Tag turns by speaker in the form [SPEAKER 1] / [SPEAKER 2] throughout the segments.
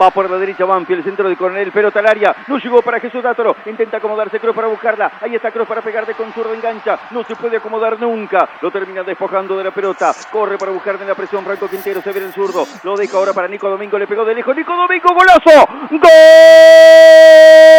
[SPEAKER 1] Va por la derecha Banfield, el centro de Coronel, al área. No llegó para Jesús Dátoro. Intenta acomodarse Cruz para buscarla. Ahí está Cruz para pegar de con zurdo engancha. No se puede acomodar nunca. Lo termina despojando de la pelota. Corre para buscar en la presión Franco Quintero. Se ve el zurdo. Lo deja ahora para Nico Domingo. Le pegó de lejos. Nico Domingo, golazo. ¡Gol!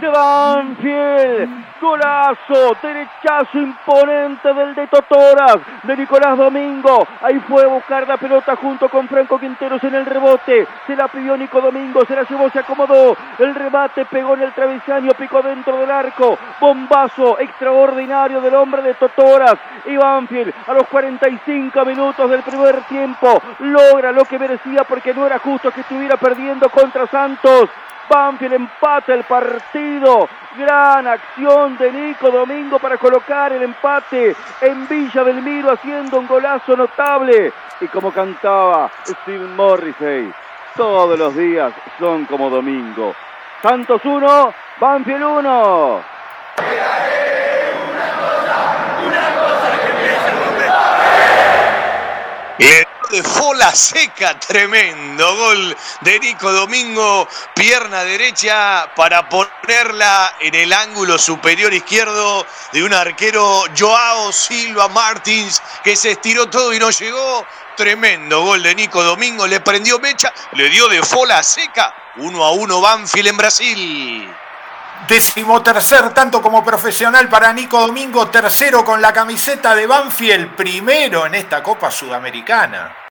[SPEAKER 1] De Banfield. Golazo, derechazo imponente del de Totoras, de Nicolás Domingo. Ahí fue a buscar la pelota junto con Franco Quinteros en el rebote. Se la pidió Nico Domingo, se la llevó, se acomodó. El remate pegó en el travesaño, picó dentro del arco. Bombazo extraordinario del hombre de Totoras. Y Banfield a los 45 minutos del primer tiempo logra lo que merecía porque no era justo que estuviera perdiendo contra Santos. Banfield empata el partido. Gran acción de Nico Domingo para colocar el empate en Villa del Miro haciendo un golazo notable. Y como cantaba Steve Morrissey, todos los días son como domingo. Santos 1, Banfield 1.
[SPEAKER 2] De Fola Seca, tremendo gol de Nico Domingo, pierna derecha para ponerla en el ángulo superior izquierdo de un arquero Joao Silva Martins que se estiró todo y no llegó. Tremendo gol de Nico Domingo, le prendió mecha, le dio de Fola Seca, uno a uno Banfield en Brasil.
[SPEAKER 3] Décimo tercer, tanto como profesional para Nico Domingo, tercero con la camiseta de Banfield, primero en esta Copa Sudamericana.